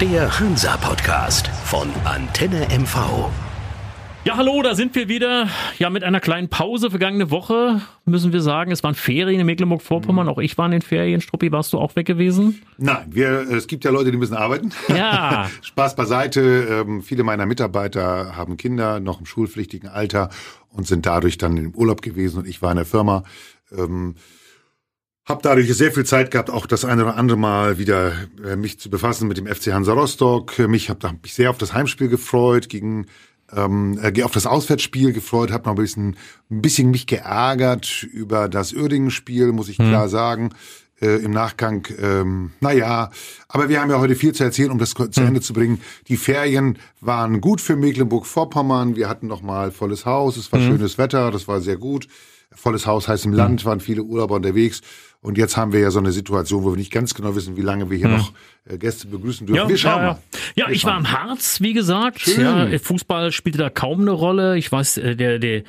Der Hansa-Podcast von Antenne MV. Ja, hallo, da sind wir wieder. Ja, mit einer kleinen Pause. Vergangene Woche müssen wir sagen, es waren Ferien in Mecklenburg-Vorpommern. Auch ich war in den Ferien. Struppi, warst du auch weg gewesen? Nein, wir, es gibt ja Leute, die müssen arbeiten. Ja. Spaß beiseite. Ähm, viele meiner Mitarbeiter haben Kinder noch im schulpflichtigen Alter und sind dadurch dann im Urlaub gewesen und ich war in der Firma. Ähm, hab dadurch sehr viel Zeit gehabt, auch das eine oder andere Mal wieder äh, mich zu befassen mit dem FC Hansa Rostock. Mich habe mich sehr auf das Heimspiel gefreut gegen ähm, äh, auf das Auswärtsspiel gefreut, habe noch ein bisschen, ein bisschen mich geärgert über das Uerdingen-Spiel, muss ich hm. klar sagen. Äh, Im Nachgang, ähm, naja, aber wir haben ja heute viel zu erzählen, um das zu hm. Ende zu bringen. Die Ferien waren gut für Mecklenburg-Vorpommern. Wir hatten noch mal volles Haus, es war hm. schönes Wetter, das war sehr gut. Volles Haus heißt im Land, hm. waren viele Urlauber unterwegs. Und jetzt haben wir ja so eine Situation, wo wir nicht ganz genau wissen, wie lange wir hier hm. noch äh, Gäste begrüßen dürfen. Ja, wir schauen ja, ja. mal. Ja, wir ich war im Harz, wie gesagt. Schön. Ja, Fußball spielte da kaum eine Rolle. Ich weiß, äh, der, der,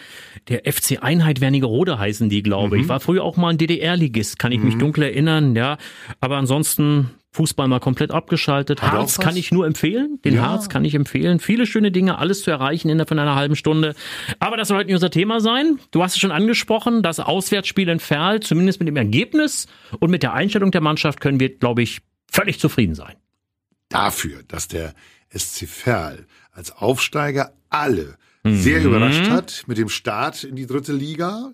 der FC Einheit Wernigerode heißen die, glaube mhm. ich. War früher auch mal ein DDR-Ligist, kann ich mhm. mich dunkel erinnern, ja. Aber ansonsten Fußball mal komplett abgeschaltet. Hat Harz kann ich nur empfehlen. Den ja. Harz kann ich empfehlen. Viele schöne Dinge, alles zu erreichen innerhalb von einer halben Stunde. Aber das soll heute nicht unser Thema sein. Du hast es schon angesprochen, das Auswärtsspiel in Ferl, zumindest mit dem Ergebnis und mit der Einstellung der Mannschaft können wir, glaube ich, völlig zufrieden sein. Dafür, dass der SC Verl als Aufsteiger alle mhm. sehr überrascht hat mit dem Start in die dritte Liga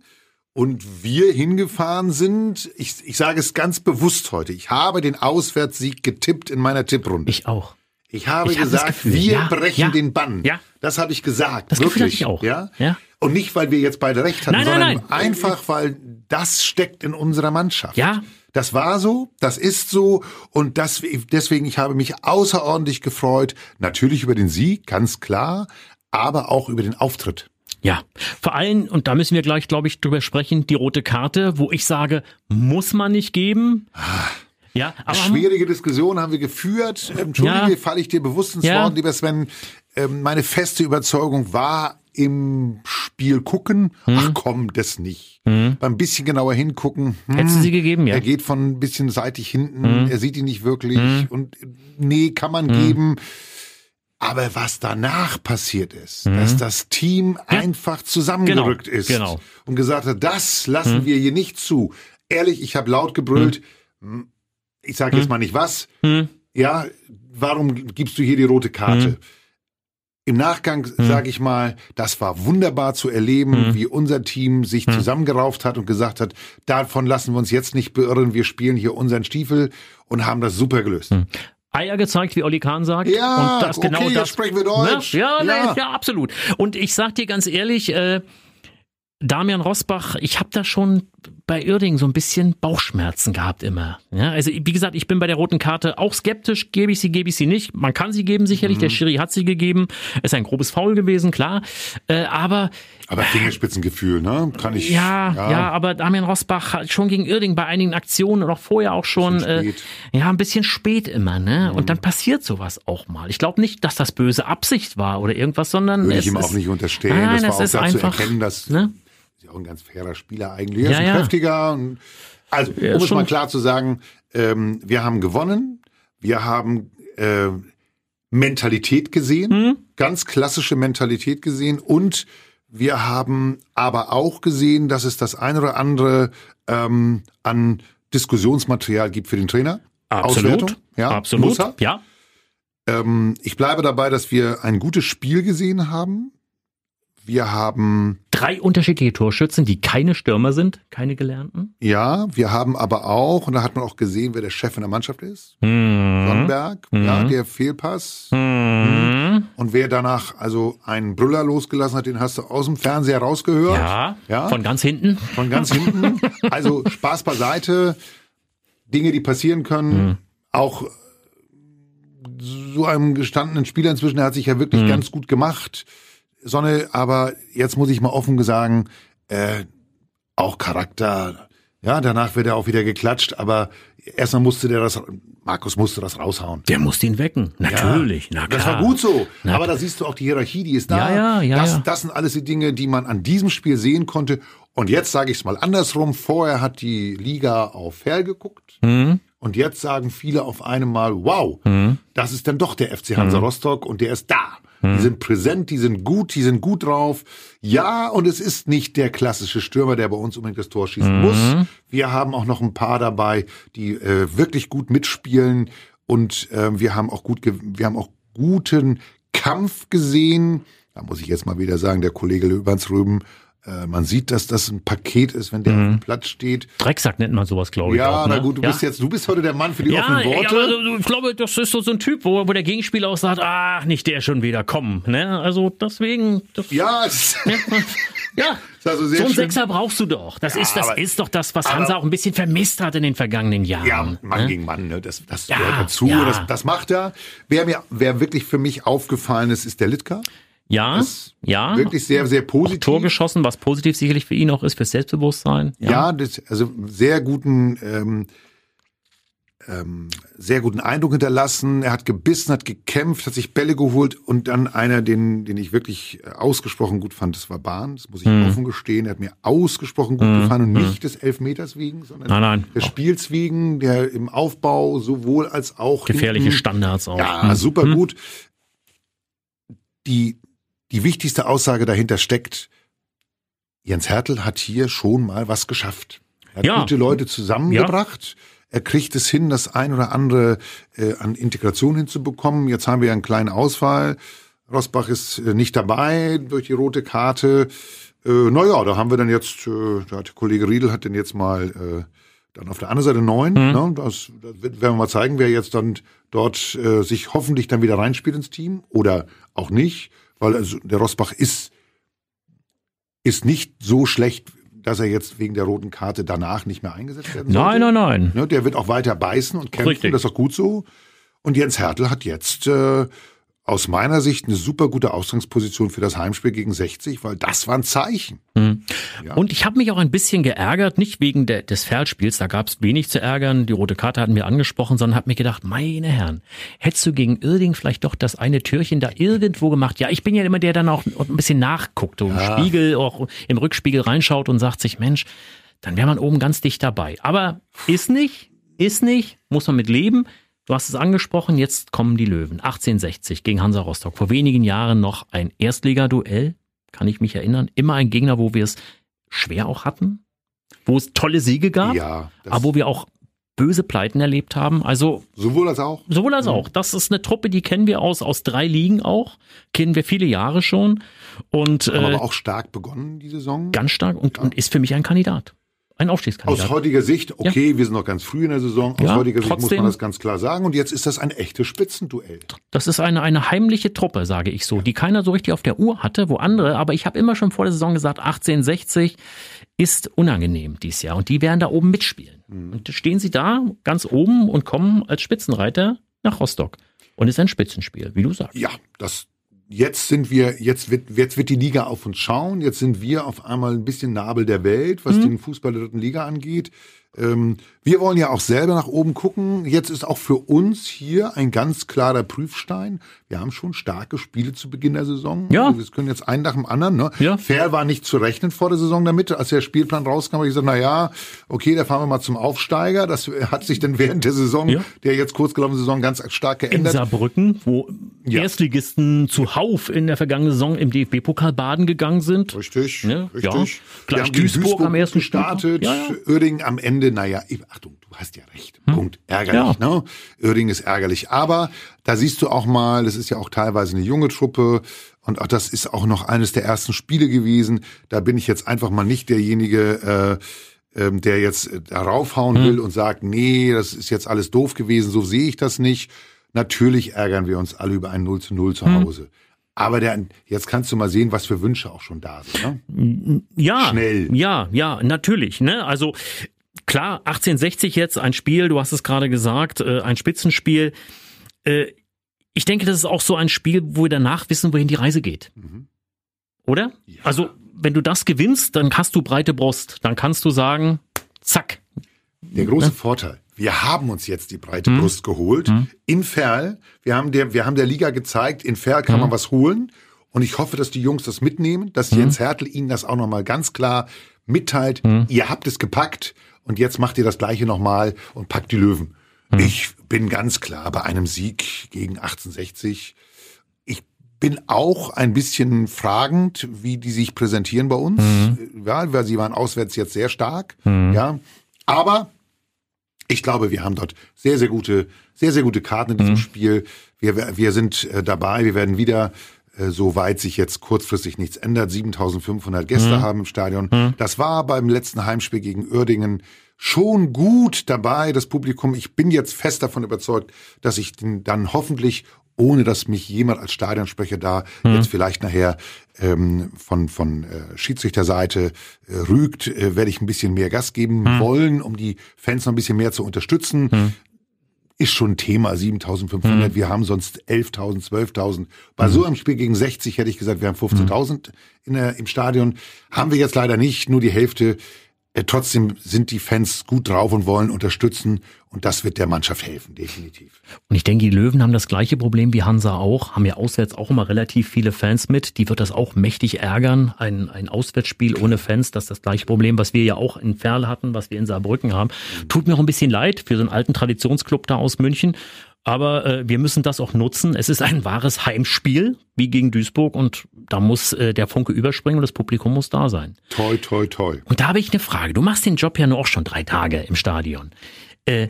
und wir hingefahren sind, ich, ich sage es ganz bewusst heute, ich habe den Auswärtssieg getippt in meiner Tipprunde. Ich auch. Ich habe ich gesagt, Gefühl, wir ja, brechen ja, den Bann. Ja. Das habe ich gesagt. Das wirklich. ich auch. Ja? ja. Und nicht, weil wir jetzt beide recht hatten, nein, sondern nein, nein. einfach, weil das steckt in unserer Mannschaft. Ja. Das war so, das ist so und das, deswegen, ich habe mich außerordentlich gefreut, natürlich über den Sieg, ganz klar, aber auch über den Auftritt. Ja, vor allem, und da müssen wir gleich, glaube ich, drüber sprechen, die rote Karte, wo ich sage, muss man nicht geben. Ja, aber schwierige Diskussion haben wir geführt. Entschuldige, ja. falle ich dir bewusst ins ja. Wort, lieber Sven. Ähm, meine feste Überzeugung war im Spiel gucken. Hm. Ach komm, das nicht. Hm. Beim bisschen genauer hingucken. Hm, Hättest du sie gegeben, ja. Er geht von ein bisschen seitig hinten. Hm. Er sieht ihn nicht wirklich. Hm. Und nee, kann man Hm. geben. Aber was danach passiert ist, mhm. dass das Team ja. einfach zusammengerückt genau. ist genau. und gesagt hat, das lassen mhm. wir hier nicht zu. Ehrlich, ich habe laut gebrüllt. Mhm. Ich sage jetzt mal nicht was. Mhm. Ja, warum gibst du hier die rote Karte? Mhm. Im Nachgang sage ich mal, das war wunderbar zu erleben, wie unser Team sich zusammengerauft hat und gesagt hat, davon lassen wir uns jetzt nicht beirren, wir spielen hier unseren Stiefel und haben das super gelöst. Eier gezeigt, wie Olli Kahn sagt. Ja, und das genau okay, das, sprechen wir Deutsch. Ne? Ja, ja. Nee, ja, absolut. Und ich sag dir ganz ehrlich, äh, Damian Rosbach, ich habe da schon bei Irding so ein bisschen Bauchschmerzen gehabt immer. Ja, also wie gesagt, ich bin bei der roten Karte auch skeptisch. Gebe ich sie, gebe ich sie nicht. Man kann sie geben sicherlich. Mhm. Der Schiri hat sie gegeben. Ist ein grobes Foul gewesen, klar. Äh, aber aber Fingerspitzengefühl, ne? Kann ich. Ja, ja, ja, aber Damian Rosbach hat schon gegen Irding bei einigen Aktionen und auch vorher auch schon äh, ja ein bisschen spät immer, ne? Mhm. Und dann passiert sowas auch mal. Ich glaube nicht, dass das böse Absicht war oder irgendwas, sondern Würde ich ihm auch nicht unterstellen. Nein, das war es auch ist da einfach, zu erkennen, dass ne? Ja auch ein ganz fairer Spieler eigentlich. Er Ja, ist ein ja. kräftiger. Und, also, Ja, um es schon. mal klar zu sagen, ähm, wir haben gewonnen. Wir haben äh, Mentalität gesehen, Hm? ganz klassische Mentalität gesehen und wir haben aber auch gesehen, dass es das eine oder andere ähm, an Diskussionsmaterial gibt für den Trainer. Absolut. Auswertung, ja, Absolut. Ja. Ähm, ich bleibe dabei, dass wir ein gutes Spiel gesehen haben. Wir haben, Drei unterschiedliche Torschützen, die keine Stürmer sind, keine gelernten. ja, wir haben aber auch, und da hat man auch gesehen, wer der Chef in der Mannschaft ist. Mhm. Sonnenberg, ja, der Fehlpass. Mhm. Und wer danach also einen Brüller losgelassen hat, den hast du aus dem Fernseher rausgehört. Ja, Ja. von ganz hinten. Von ganz hinten. Also Spaß beiseite. Dinge, die passieren können. Mhm. Auch so einem gestandenen Spieler inzwischen, der hat sich ja wirklich Mhm. ganz gut gemacht. Sonne, aber jetzt muss ich mal offen sagen, äh, auch Charakter. Ja, danach wird er auch wieder geklatscht, aber erstmal musste der das, Markus musste das raushauen. Der musste ihn wecken. Natürlich. Ja, Na das klar. war gut so. Na aber da siehst du auch die Hierarchie, die ist da. Ja, ja, ja, das, das sind alles die Dinge, die man an diesem Spiel sehen konnte. Und jetzt sage ich es mal andersrum. Vorher hat die Liga auf Fair geguckt. Mhm. Und jetzt sagen viele auf einmal, wow, mhm. das ist dann doch der FC Hansa mhm. Rostock und der ist da. Die mhm. sind präsent, die sind gut, die sind gut drauf. Ja, und es ist nicht der klassische Stürmer, der bei uns unbedingt das Tor schießen mhm. muss. Wir haben auch noch ein paar dabei, die äh, wirklich gut mitspielen und äh, wir haben auch gut, wir haben auch guten Kampf gesehen. Da muss ich jetzt mal wieder sagen, der Kollege Löwansröben äh, man sieht, dass das ein Paket ist, wenn der mhm. auf dem Platz steht. Drecksack nennt man sowas, glaube ich. Ja, auch, ne? na gut, du ja. bist jetzt, du bist heute der Mann für die ja, offenen Worte. Ja, aber ich glaube, das ist so, so ein Typ, wo, wo der Gegenspieler auch sagt, ah, nicht der schon wieder kommen. Ne? Also deswegen. Das, ja, ja. Also so ein Sechser brauchst du doch. Das, ja, ist, das aber, ist doch das, was Hansa auch ein bisschen vermisst hat in den vergangenen Jahren. Ja, Mann ne? gegen Mann, ne? das, das ja, gehört dazu. Das, das macht er. Wer mir, wer wirklich für mich aufgefallen ist, ist der Litka. Ja, ja. Wirklich sehr, sehr positiv. Tor geschossen, was positiv sicherlich für ihn auch ist, fürs Selbstbewusstsein. Ja, ja das, also sehr guten, ähm, ähm, sehr guten Eindruck hinterlassen. Er hat gebissen, hat gekämpft, hat sich Bälle geholt und dann einer, den, den ich wirklich äh, ausgesprochen gut fand, das war Bahn. Das muss ich mhm. offen gestehen. Er hat mir ausgesprochen gut mhm. gefallen und nicht des Elfmeters wegen, sondern nein, nein. des Spiels wegen, der im Aufbau sowohl als auch gefährliche hinten, Standards auch. Ja, mhm. super mhm. gut. Die die wichtigste Aussage dahinter steckt, Jens Hertel hat hier schon mal was geschafft. Er hat ja. gute Leute zusammengebracht. Ja. Er kriegt es hin, das ein oder andere äh, an Integration hinzubekommen. Jetzt haben wir einen kleinen Ausfall. Rosbach ist äh, nicht dabei durch die rote Karte. Äh, naja, da haben wir dann jetzt, äh, der Kollege Riedel hat den jetzt mal äh, dann auf der anderen Seite neun. Mhm. Ne? Das, das werden wir mal zeigen, wer jetzt dann dort äh, sich hoffentlich dann wieder reinspielt ins Team oder auch nicht weil also der Rosbach ist, ist nicht so schlecht, dass er jetzt wegen der roten Karte danach nicht mehr eingesetzt werden sollte. Nein, nein, nein. Ne, der wird auch weiter beißen und kämpfen, Richtig. das ist auch gut so. Und Jens Hertel hat jetzt äh, aus meiner Sicht eine super gute Ausgangsposition für das Heimspiel gegen 60, weil das war ein Zeichen. Mhm. Ja. Und ich habe mich auch ein bisschen geärgert, nicht wegen de, des Feldspiels, da gab es wenig zu ärgern, die rote Karte hatten wir angesprochen, sondern habe mir gedacht, meine Herren, hättest du gegen Irding vielleicht doch das eine Türchen da irgendwo gemacht? Ja, ich bin ja immer der, der dann auch ein bisschen nachguckt, so ja. im Spiegel, auch im Rückspiegel reinschaut und sagt sich, Mensch, dann wäre man oben ganz dicht dabei. Aber ist nicht, ist nicht, muss man mit leben. Du hast es angesprochen, jetzt kommen die Löwen. 1860 gegen Hansa Rostock. Vor wenigen Jahren noch ein Erstligaduell, kann ich mich erinnern. Immer ein Gegner, wo wir es schwer auch hatten, wo es tolle Siege gab, ja, aber wo wir auch böse Pleiten erlebt haben. Also sowohl als auch. Sowohl als mhm. auch. Das ist eine Truppe, die kennen wir aus aus drei Ligen auch, kennen wir viele Jahre schon und äh, aber auch stark begonnen die Saison. Ganz stark und, ja. und ist für mich ein Kandidat ein Aufstiegskandidat. Aus heutiger Sicht, okay, ja. wir sind noch ganz früh in der Saison, aus ja, heutiger Sicht muss man das ganz klar sagen. Und jetzt ist das ein echtes Spitzenduell. Das ist eine, eine heimliche Truppe, sage ich so, ja. die keiner so richtig auf der Uhr hatte, wo andere, aber ich habe immer schon vor der Saison gesagt, 1860 ist unangenehm dieses Jahr. Und die werden da oben mitspielen. Mhm. Und stehen sie da ganz oben und kommen als Spitzenreiter nach Rostock. Und es ist ein Spitzenspiel, wie du sagst. Ja, das, jetzt sind wir, jetzt wird, jetzt wird die Liga auf uns schauen. Jetzt sind wir auf einmal ein bisschen Nabel der Welt, was mhm. den Fußball der dritten Liga angeht. Ähm, wir wollen ja auch selber nach oben gucken. Jetzt ist auch für uns hier ein ganz klarer Prüfstein. Wir haben schon starke Spiele zu Beginn der Saison. Ja. Also wir können jetzt einen nach dem anderen. Ne? Ja. Fair war nicht zu rechnen vor der Saison damit. Als der Spielplan rauskam, habe ich gesagt, na ja, okay, da fahren wir mal zum Aufsteiger. Das hat sich dann während der Saison, ja. der jetzt kurz gelaufenen Saison, ganz stark geändert. In Saarbrücken, wo ja. Erstligisten zuhauf in der vergangenen Saison im DFB-Pokal baden gegangen sind. Richtig, ja. richtig. Ja. Gleich Duisburg, Duisburg, am ersten gestartet. Ja. Oerding am Ende, naja, Achtung, du hast ja recht. Hm. Punkt. Ärgerlich, ja. ne? Oerding ist ärgerlich. Aber da siehst du auch mal, das ist ja auch teilweise eine junge Truppe. Und auch das ist auch noch eines der ersten Spiele gewesen. Da bin ich jetzt einfach mal nicht derjenige, äh, ähm, der jetzt darauf hauen hm. will und sagt, nee, das ist jetzt alles doof gewesen, so sehe ich das nicht. Natürlich ärgern wir uns alle über ein 0 zu 0 zu hm. Hause. Aber der, jetzt kannst du mal sehen, was für Wünsche auch schon da sind. Ne? Ja, schnell. Ja, ja, natürlich. Ne? Also klar, 1860 jetzt ein Spiel. Du hast es gerade gesagt, äh, ein Spitzenspiel. Äh, ich denke, das ist auch so ein Spiel, wo wir danach wissen, wohin die Reise geht. Mhm. Oder? Ja. Also wenn du das gewinnst, dann hast du breite Brust. Dann kannst du sagen, zack. Der große ne? Vorteil wir haben uns jetzt die breite mhm. Brust geholt. Mhm. In Ferl, wir haben der, wir haben der Liga gezeigt, in Ferl kann mhm. man was holen. Und ich hoffe, dass die Jungs das mitnehmen, dass mhm. Jens Hertel ihnen das auch nochmal ganz klar mitteilt. Mhm. Ihr habt es gepackt und jetzt macht ihr das Gleiche nochmal und packt die Löwen. Mhm. Ich bin ganz klar bei einem Sieg gegen 1860. Ich bin auch ein bisschen fragend, wie die sich präsentieren bei uns. Mhm. Ja, weil sie waren auswärts jetzt sehr stark. Mhm. Ja, aber ich glaube, wir haben dort sehr, sehr gute, sehr, sehr gute Karten in diesem mhm. Spiel. Wir, wir sind äh, dabei. Wir werden wieder soweit sich jetzt kurzfristig nichts ändert, 7500 Gäste mhm. haben im Stadion. Mhm. Das war beim letzten Heimspiel gegen Uerdingen schon gut dabei, das Publikum. Ich bin jetzt fest davon überzeugt, dass ich dann hoffentlich ohne dass mich jemand als Stadionsprecher da mhm. jetzt vielleicht nachher ähm, von von äh, Schiedsrichterseite äh, rügt, äh, werde ich ein bisschen mehr Gas geben mhm. wollen, um die Fans noch ein bisschen mehr zu unterstützen. Mhm. Ist schon Thema, 7500. Mhm. Wir haben sonst 11.000, 12.000. Bei mhm. so einem Spiel gegen 60 hätte ich gesagt, wir haben 15.000 in der, im Stadion. Haben wir jetzt leider nicht, nur die Hälfte. Äh, trotzdem sind die Fans gut drauf und wollen unterstützen und das wird der Mannschaft helfen, definitiv. Und ich denke, die Löwen haben das gleiche Problem wie Hansa auch, haben ja auswärts auch immer relativ viele Fans mit. Die wird das auch mächtig ärgern. Ein, ein Auswärtsspiel ohne Fans, das ist das gleiche Problem, was wir ja auch in Ferl hatten, was wir in Saarbrücken haben. Tut mir auch ein bisschen leid für so einen alten Traditionsclub da aus München. Aber äh, wir müssen das auch nutzen. Es ist ein wahres Heimspiel, wie gegen Duisburg, und da muss äh, der Funke überspringen und das Publikum muss da sein. Toi, toi, toi. Und da habe ich eine Frage. Du machst den Job ja nur auch schon drei Tage im Stadion. Äh,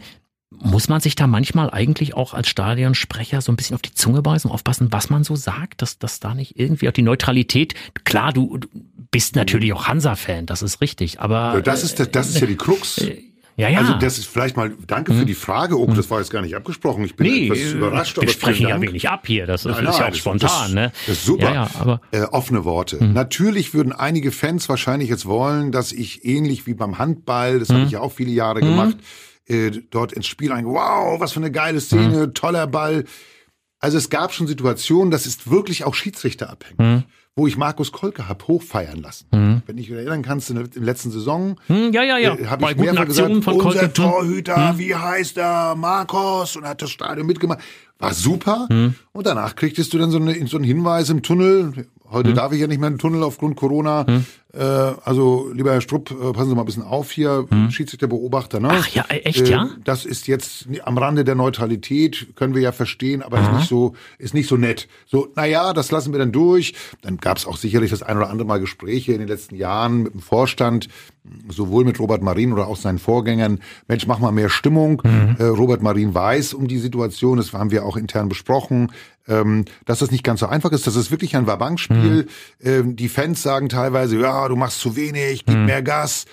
muss man sich da manchmal eigentlich auch als Stadionsprecher so ein bisschen auf die Zunge beißen, aufpassen, was man so sagt, dass das da nicht irgendwie auch die Neutralität, klar, du, du bist natürlich auch Hansa-Fan, das ist richtig, aber. Das ist, das ist ja die Krux. Ja, ja. Also das ist vielleicht mal, danke für hm. die Frage. Oh, das war jetzt gar nicht abgesprochen. Ich bin nee, etwas überrascht. Wir sprechen ja wenig ab hier. Das nein, nein, ist ja auch spontan. Das, ne? das ist super. Ja, ja, aber äh, offene Worte. Mhm. Natürlich würden einige Fans wahrscheinlich jetzt wollen, dass ich ähnlich wie beim Handball, das mhm. habe ich ja auch viele Jahre mhm. gemacht, äh, dort ins Spiel eingehe. Wow, was für eine geile Szene, mhm. toller Ball. Also es gab schon Situationen, das ist wirklich auch schiedsrichterabhängig. Wo ich Markus Kolke hab hochfeiern lassen. Mhm. Wenn ich erinnern kannst, in der, letzten Saison mhm, ja, ja, ja. Äh, habe ich mehrfach gesagt, von unser Kolke. Torhüter, mhm. wie heißt er, Markus, und hat das Stadion mitgemacht. War super. Mhm. Und danach kriegtest du dann so, eine, so einen Hinweis im Tunnel, Heute hm. darf ich ja nicht mehr in den Tunnel aufgrund Corona. Hm. Äh, also, lieber Herr Strupp, äh, passen Sie mal ein bisschen auf hier. Hm. Schiedsrichterbeobachter, ne? Ach ja, e, echt, äh, ja? Das ist jetzt am Rande der Neutralität, können wir ja verstehen, aber ist nicht so, ist nicht so nett. So, naja, das lassen wir dann durch. Dann gab es auch sicherlich das ein oder andere Mal Gespräche in den letzten Jahren mit dem Vorstand, sowohl mit Robert Marin oder auch seinen Vorgängern. Mensch, mach mal mehr Stimmung. Mhm. Äh, Robert Marin weiß um die Situation, das haben wir auch intern besprochen ähm, dass das nicht ganz so einfach ist. Das ist wirklich ein Wabankspiel. Mhm. Ähm, die Fans sagen teilweise, ja, du machst zu wenig, gib mhm. mehr Gas.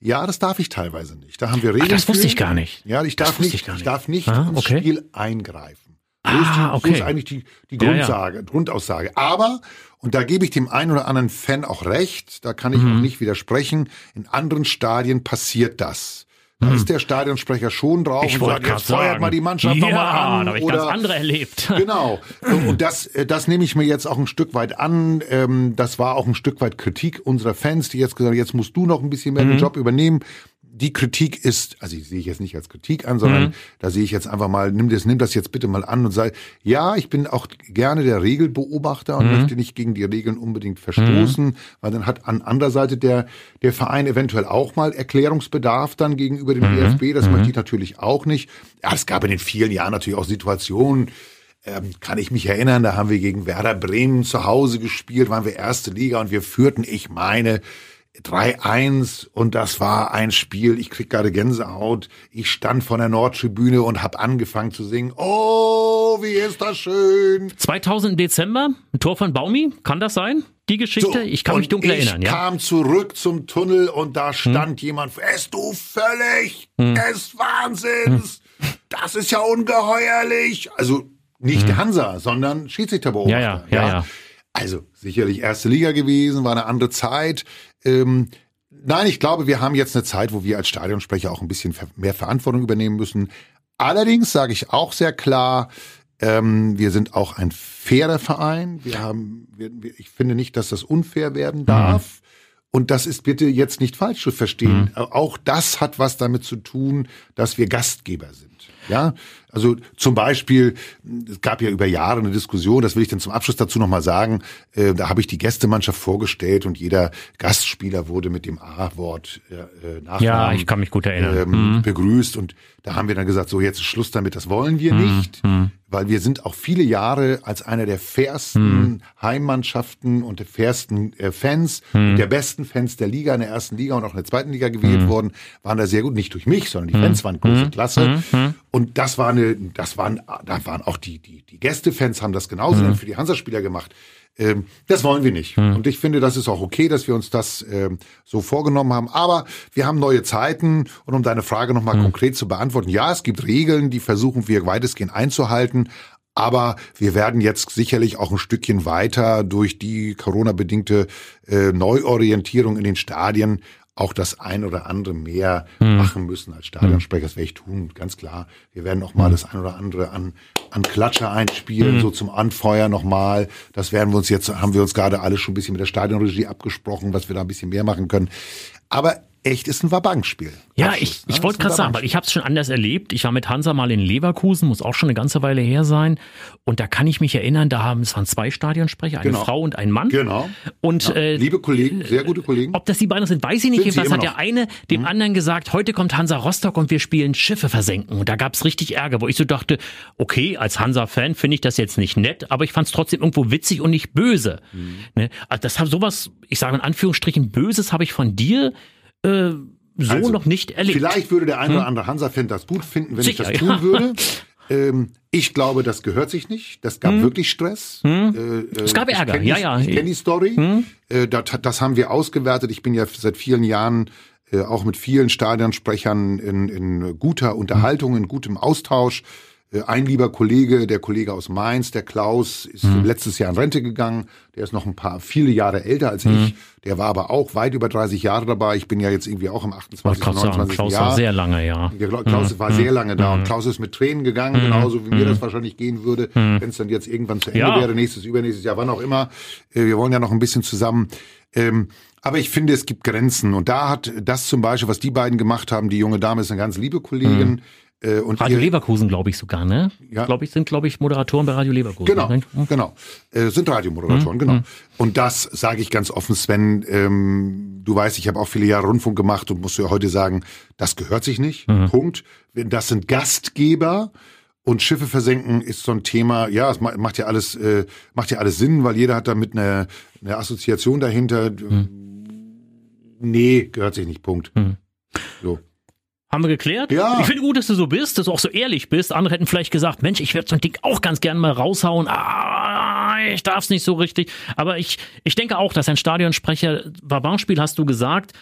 Ja, das darf ich teilweise nicht. Da haben wir Regeln. Ach, das wusste ich gar nicht. Ja, ich darf nicht, ich, nicht. ich, darf nicht ah, ins okay. Spiel eingreifen. So ist, die, okay. so ist eigentlich die, die Grundsage, ja, ja. Grundaussage. Aber, und da gebe ich dem einen oder anderen Fan auch recht, da kann ich mhm. auch nicht widersprechen, in anderen Stadien passiert das. Da hm. ist der Stadionsprecher schon drauf ich und sagt, jetzt feuert mal die Mannschaft ja, nochmal an. Da habe ich oder, ganz andere erlebt. Genau. Und das, äh, das nehme ich mir jetzt auch ein Stück weit an. Ähm, das war auch ein Stück weit Kritik unserer Fans, die jetzt gesagt haben, jetzt musst du noch ein bisschen mehr mhm. den Job übernehmen die Kritik ist, also ich sehe ich jetzt nicht als Kritik an, sondern mhm. da sehe ich jetzt einfach mal, nimm das, nimm das jetzt bitte mal an und sag, ja, ich bin auch gerne der Regelbeobachter und mhm. möchte nicht gegen die Regeln unbedingt verstoßen, mhm. weil dann hat an anderer Seite der, der Verein eventuell auch mal Erklärungsbedarf dann gegenüber dem mhm. DFB, das möchte ich mhm. natürlich auch nicht. Ja, es gab in den vielen Jahren natürlich auch Situationen, ähm, kann ich mich erinnern, da haben wir gegen Werder Bremen zu Hause gespielt, waren wir erste Liga und wir führten, ich meine, 3-1 und das war ein Spiel, ich krieg gerade Gänsehaut. Ich stand vor der Nordtribüne und hab angefangen zu singen. Oh, wie ist das schön. 2000 Dezember, ein Tor von Baumi, kann das sein? Die Geschichte? So, ich kann mich dunkel ich erinnern. Ich ja? kam zurück zum Tunnel und da stand hm. jemand, es du völlig hm. des Wahnsinns. Hm. Das ist ja ungeheuerlich. Also nicht hm. Hansa, sondern Schiedsrichterbeobachter. Ja, ja, ja, ja. Also sicherlich erste Liga gewesen, war eine andere Zeit. Ähm, nein, ich glaube, wir haben jetzt eine Zeit, wo wir als Stadionsprecher auch ein bisschen mehr Verantwortung übernehmen müssen. Allerdings sage ich auch sehr klar, ähm, wir sind auch ein fairer Verein. Wir haben, wir, ich finde nicht, dass das unfair werden darf. Und das ist bitte jetzt nicht falsch zu verstehen. Mhm. Auch das hat was damit zu tun, dass wir Gastgeber sind. Ja, also zum Beispiel, es gab ja über Jahre eine Diskussion, das will ich dann zum Abschluss dazu nochmal sagen, äh, da habe ich die Gästemannschaft vorgestellt und jeder Gastspieler wurde mit dem A-Wort äh, Nachnamen, Ja, ich kann mich gut erinnern. Ähm, mhm. begrüßt und da haben wir dann gesagt, so jetzt ist Schluss damit, das wollen wir mhm. nicht, mhm. weil wir sind auch viele Jahre als einer der fairsten mhm. Heimmannschaften und der fairsten äh, Fans, mhm. der besten Fans der Liga in der ersten Liga und auch in der zweiten Liga gewählt mhm. worden, waren da sehr gut, nicht durch mich, sondern die Fans waren große Klasse und das war eine, das waren, da waren auch die, die, die Gästefans haben das genauso mhm. für die Hansa-Spieler gemacht. Ähm, das wollen wir nicht. Mhm. Und ich finde, das ist auch okay, dass wir uns das ähm, so vorgenommen haben. Aber wir haben neue Zeiten. Und um deine Frage nochmal mhm. konkret zu beantworten, ja, es gibt Regeln, die versuchen wir weitestgehend einzuhalten. Aber wir werden jetzt sicherlich auch ein Stückchen weiter durch die Corona-bedingte äh, Neuorientierung in den Stadien auch das ein oder andere mehr hm. machen müssen als Stadionsprecher. Das werde ich tun, ganz klar. Wir werden noch mal hm. das ein oder andere an, an Klatscher einspielen, hm. so zum Anfeuer noch mal. Das werden wir uns jetzt, haben wir uns gerade alle schon ein bisschen mit der Stadionregie abgesprochen, was wir da ein bisschen mehr machen können. Aber echt ist ein Wabankspiel. Ja, ich, ich ne? wollte gerade sagen, weil ich habe es schon anders erlebt. Ich war mit Hansa mal in Leverkusen, muss auch schon eine ganze Weile her sein. Und da kann ich mich erinnern, da haben es waren zwei Stadionsprecher, eine genau. Frau und ein Mann. Genau. Und ja, äh, liebe Kollegen, sehr gute Kollegen. Ob das die beiden sind, weiß ich nicht. Was hat der eine dem mhm. anderen gesagt, heute kommt Hansa Rostock und wir spielen Schiffe versenken. Und da gab es richtig Ärger, wo ich so dachte, okay, als Hansa-Fan finde ich das jetzt nicht nett, aber ich fand es trotzdem irgendwo witzig und nicht böse. Mhm. Ne? Also das hat sowas, ich sage in Anführungsstrichen, Böses habe ich von dir äh, so also, noch nicht erlebt. Vielleicht würde der eine hm? oder andere Hansa-Fan das gut finden, wenn Sicher, ich das tun ja. würde. Ähm, ich glaube, das gehört sich nicht. Das gab hm. wirklich Stress. Hm. Äh, es gab Ärger, ja, ja. Ich kenne die Story. Hm. Äh, das, das, haben wir ausgewertet. Ich bin ja seit vielen Jahren äh, auch mit vielen Stadionsprechern in, in guter Unterhaltung, in gutem Austausch. Äh, ein lieber Kollege, der Kollege aus Mainz, der Klaus, ist mhm. letztes Jahr in Rente gegangen. Der ist noch ein paar, viele Jahre älter als mhm. ich. Der war aber auch weit über 30 Jahre dabei. Ich bin ja jetzt irgendwie auch im 28, Klaus 29 Klaus Jahr. war sehr lange, ja. Der Klaus mhm. war sehr lange da. Und mhm. Klaus ist mit Tränen gegangen, mhm. genauso wie mir das wahrscheinlich gehen würde, wenn es dann jetzt irgendwann zu Ende ja. wäre, nächstes, übernächstes Jahr, wann auch immer. Äh, wir wollen ja noch ein bisschen zusammen. Ähm, aber ich finde, es gibt Grenzen. Und da hat das zum Beispiel, was die beiden gemacht haben, die junge Dame ist eine ganz liebe Kollegin. Äh, und Radio ihr, Leverkusen, glaube ich sogar, ne? Ja. Glaube ich, sind, glaube ich, Moderatoren bei Radio Leverkusen. Genau, ne? genau. Äh, sind Radiomoderatoren, mhm. genau. Mhm. Und das sage ich ganz offen, Sven. Ähm, du weißt, ich habe auch viele Jahre Rundfunk gemacht und musst ja heute sagen, das gehört sich nicht. Mhm. Punkt. Das sind Gastgeber. Und Schiffe versenken ist so ein Thema, ja, es macht ja alles, äh, macht ja alles Sinn, weil jeder hat damit eine, eine Assoziation dahinter. Mhm. Nee, gehört sich nicht, Punkt. Mhm. So. Haben wir geklärt? Ja. Ich finde gut, dass du so bist, dass du auch so ehrlich bist. Andere hätten vielleicht gesagt, Mensch, ich werde so ein Ding auch ganz gern mal raushauen. Ah, ich darf es nicht so richtig. Aber ich, ich denke auch, dass ein Stadionsprecher, Barbarspiel hast du gesagt,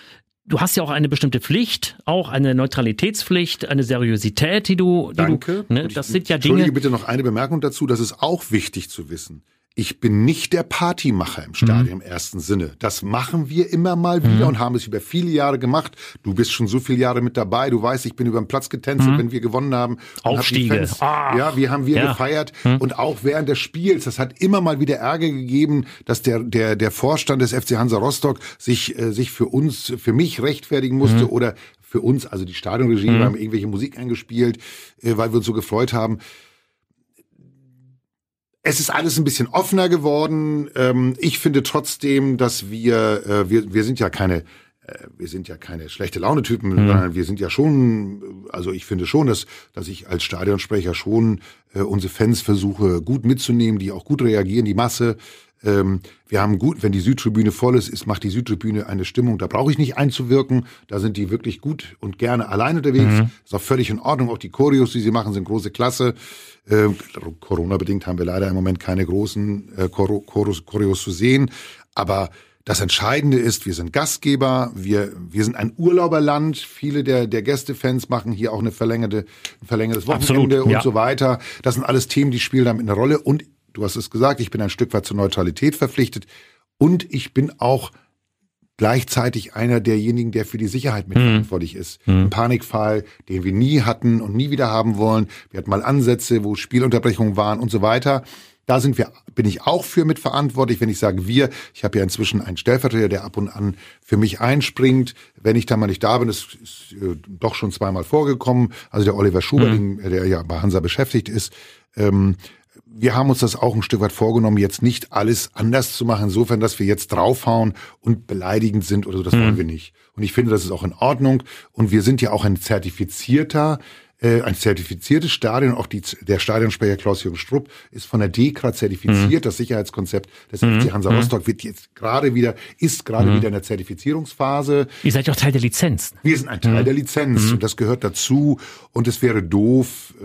du hast ja auch eine bestimmte Pflicht, auch eine Neutralitätspflicht, eine Seriosität, die du. Die Danke. Du, ne, das sind ja Dinge. Entschuldige bitte noch eine Bemerkung dazu. Das ist auch wichtig zu wissen ich bin nicht der Partymacher im Stadion mhm. im ersten Sinne. Das machen wir immer mal wieder mhm. und haben es über viele Jahre gemacht. Du bist schon so viele Jahre mit dabei. Du weißt, ich bin über den Platz getänzelt, mhm. wenn wir gewonnen haben. Aufstiege. Hab ja, wir haben wir ja. gefeiert. Mhm. Und auch während des Spiels, das hat immer mal wieder Ärger gegeben, dass der, der, der Vorstand des FC Hansa Rostock sich, äh, sich für uns, für mich rechtfertigen musste mhm. oder für uns, also die Stadionregie, wir haben irgendwelche Musik eingespielt, äh, weil wir uns so gefreut haben es ist alles ein bisschen offener geworden. Ähm, ich finde trotzdem, dass wir, äh, wir, wir sind ja keine, wir sind ja keine schlechte Laune-Typen, mhm. sondern wir sind ja schon, also ich finde schon, dass, dass ich als Stadionsprecher schon äh, unsere Fans versuche gut mitzunehmen, die auch gut reagieren, die Masse. Ähm, wir haben gut, wenn die Südtribüne voll ist, ist macht die Südtribüne eine Stimmung, da brauche ich nicht einzuwirken. Da sind die wirklich gut und gerne allein unterwegs. Mhm. Ist auch völlig in Ordnung. Auch die Choreos, die sie machen, sind große Klasse. Äh, Corona-bedingt haben wir leider im Moment keine großen äh, Choreos zu sehen. Aber das Entscheidende ist, wir sind Gastgeber, wir, wir sind ein Urlauberland. Viele der, der Gästefans machen hier auch eine verlängerte, ein verlängertes Wochenende Absolut, und ja. so weiter. Das sind alles Themen, die spielen damit eine Rolle. Und du hast es gesagt, ich bin ein Stück weit zur Neutralität verpflichtet und ich bin auch gleichzeitig einer derjenigen, der für die Sicherheit mitverantwortlich mhm. ist. Mhm. Ein Panikfall, den wir nie hatten und nie wieder haben wollen. Wir hatten mal Ansätze, wo Spielunterbrechungen waren und so weiter. Da sind wir, bin ich auch für mitverantwortlich, wenn ich sage wir. Ich habe ja inzwischen einen Stellvertreter, der ab und an für mich einspringt, wenn ich da mal nicht da bin. Das ist äh, doch schon zweimal vorgekommen. Also der Oliver Schubert, mhm. der ja bei Hansa beschäftigt ist. Ähm, wir haben uns das auch ein Stück weit vorgenommen, jetzt nicht alles anders zu machen, insofern, dass wir jetzt draufhauen und beleidigend sind oder so, das mhm. wollen wir nicht. Und ich finde, das ist auch in Ordnung. Und wir sind ja auch ein zertifizierter äh, ein zertifiziertes Stadion, auch die, der Stadionsprecher Klaus-Jürgen Strupp ist von der DEKRA zertifiziert. Mhm. Das Sicherheitskonzept des mhm. FC Hansa mhm. Rostock wird jetzt gerade wieder, ist gerade mhm. wieder in der Zertifizierungsphase. Ihr seid ja auch Teil der Lizenz. Wir sind ein Teil mhm. der Lizenz mhm. und das gehört dazu. Und es wäre doof, äh,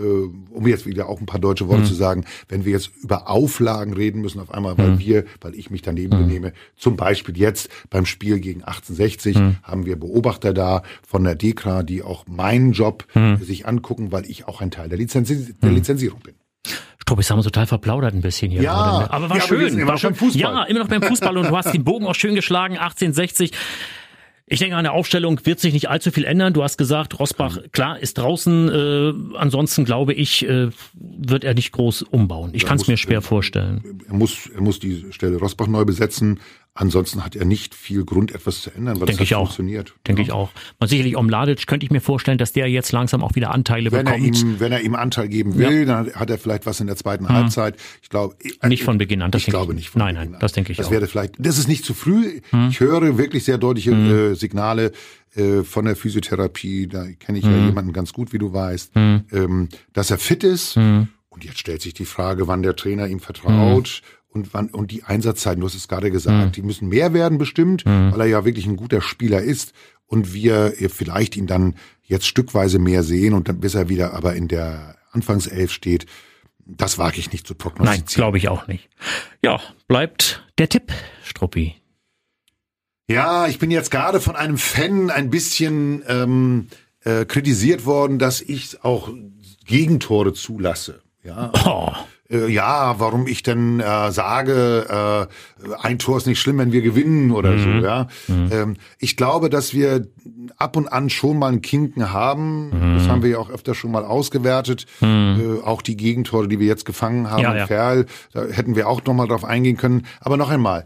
um jetzt wieder auch ein paar deutsche Worte zu sagen, wenn wir jetzt über Auflagen reden müssen auf einmal, weil wir, weil ich mich daneben benehme. Zum Beispiel jetzt beim Spiel gegen 1860 haben wir Beobachter da von der DEKRA, die auch meinen Job sich angucken angucken, weil ich auch ein Teil der, Lizenzi der hm. Lizenzierung bin. Struppi, haben wir total verplaudert ein bisschen hier. Ja, gerade. Ne? aber war ja, schön. Aber war schön. Fußball. Ja, immer noch beim Fußball und du hast den Bogen auch schön geschlagen, 1860. Ich denke, an der Aufstellung wird sich nicht allzu viel ändern. Du hast gesagt, Rosbach, klar, ist draußen. Äh, ansonsten glaube ich, äh, wird er nicht groß umbauen. Ich kann es mir schwer vorstellen. Er muss, er muss die Stelle Rosbach neu besetzen. Ansonsten hat er nicht viel Grund, etwas zu ändern, weil Denke das ich auch. funktioniert. Denke ja. ich auch. Man sicherlich Omladic könnte ich mir vorstellen, dass der jetzt langsam auch wieder Anteile wenn bekommt. Er ihm, wenn er ihm Anteil geben will, ja. dann hat er vielleicht was in der zweiten mhm. Halbzeit. Ich glaube äh, nicht von Beginn an. Das ich glaube nicht von nein, nein, das denke ich das auch. Das wäre vielleicht. Das ist nicht zu früh. Mhm. Ich höre wirklich sehr deutliche mhm. äh, Signale äh, von der Physiotherapie. Da kenne ich ja mhm. jemanden ganz gut, wie du weißt, mhm. ähm, dass er fit ist. Mhm. Und jetzt stellt sich die Frage, wann der Trainer ihm vertraut und wann und die Einsatzzeiten, du hast es gerade gesagt, mhm. die müssen mehr werden bestimmt, mhm. weil er ja wirklich ein guter Spieler ist und wir vielleicht ihn dann jetzt stückweise mehr sehen und dann bis er wieder aber in der Anfangself steht. Das wage ich nicht zu prognostizieren. Nein, glaube ich auch nicht. Ja, bleibt der Tipp, Struppi. Ja, ich bin jetzt gerade von einem Fan ein bisschen ähm, äh, kritisiert worden, dass ich auch Gegentore zulasse. Ja. Oh äh, ja, warum ich denn äh, sage, äh, ein Tor ist nicht schlimm, wenn wir gewinnen oder mhm. so, ja. Mhm. Ähm, ich glaube, dass wir ab und an schon mal einen Kinken haben. Mhm. Das haben wir ja auch öfter schon mal ausgewertet. Mhm. Äh, auch die Gegentore, die wir jetzt gefangen haben, ja, ja. Ferl, da hätten wir auch noch mal drauf eingehen können. Aber noch einmal,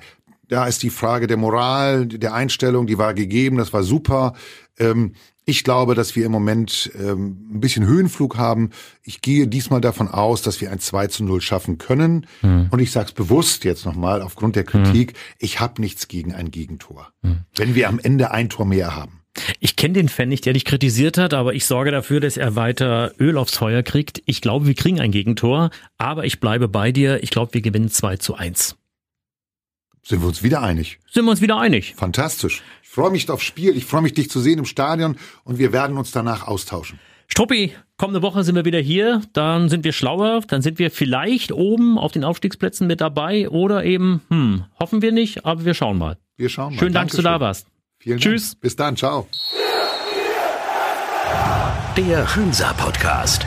da ist die Frage der Moral, der Einstellung, die war gegeben, das war super. Ähm, ich glaube, dass wir im Moment ähm, ein bisschen Höhenflug haben. Ich gehe diesmal davon aus, dass wir ein 2 zu 0 schaffen können. Hm. Und ich sage es bewusst jetzt nochmal aufgrund der Kritik, hm. ich habe nichts gegen ein Gegentor. Hm. Wenn wir am Ende ein Tor mehr haben. Ich kenne den Fan nicht, der dich kritisiert hat, aber ich sorge dafür, dass er weiter Öl aufs Feuer kriegt. Ich glaube, wir kriegen ein Gegentor, aber ich bleibe bei dir. Ich glaube, wir gewinnen 2 zu 1. Sind wir uns wieder einig? Sind wir uns wieder einig. Fantastisch. Ich freue mich aufs Spiel. Ich freue mich, dich zu sehen im Stadion und wir werden uns danach austauschen. Struppi, kommende Woche sind wir wieder hier. Dann sind wir schlauer. Dann sind wir vielleicht oben auf den Aufstiegsplätzen mit dabei oder eben, hm, hoffen wir nicht, aber wir schauen mal. Wir schauen mal. Schönen Dank, dass du da warst. Vielen Tschüss. Dank. Bis dann. Ciao. Der Hansa-Podcast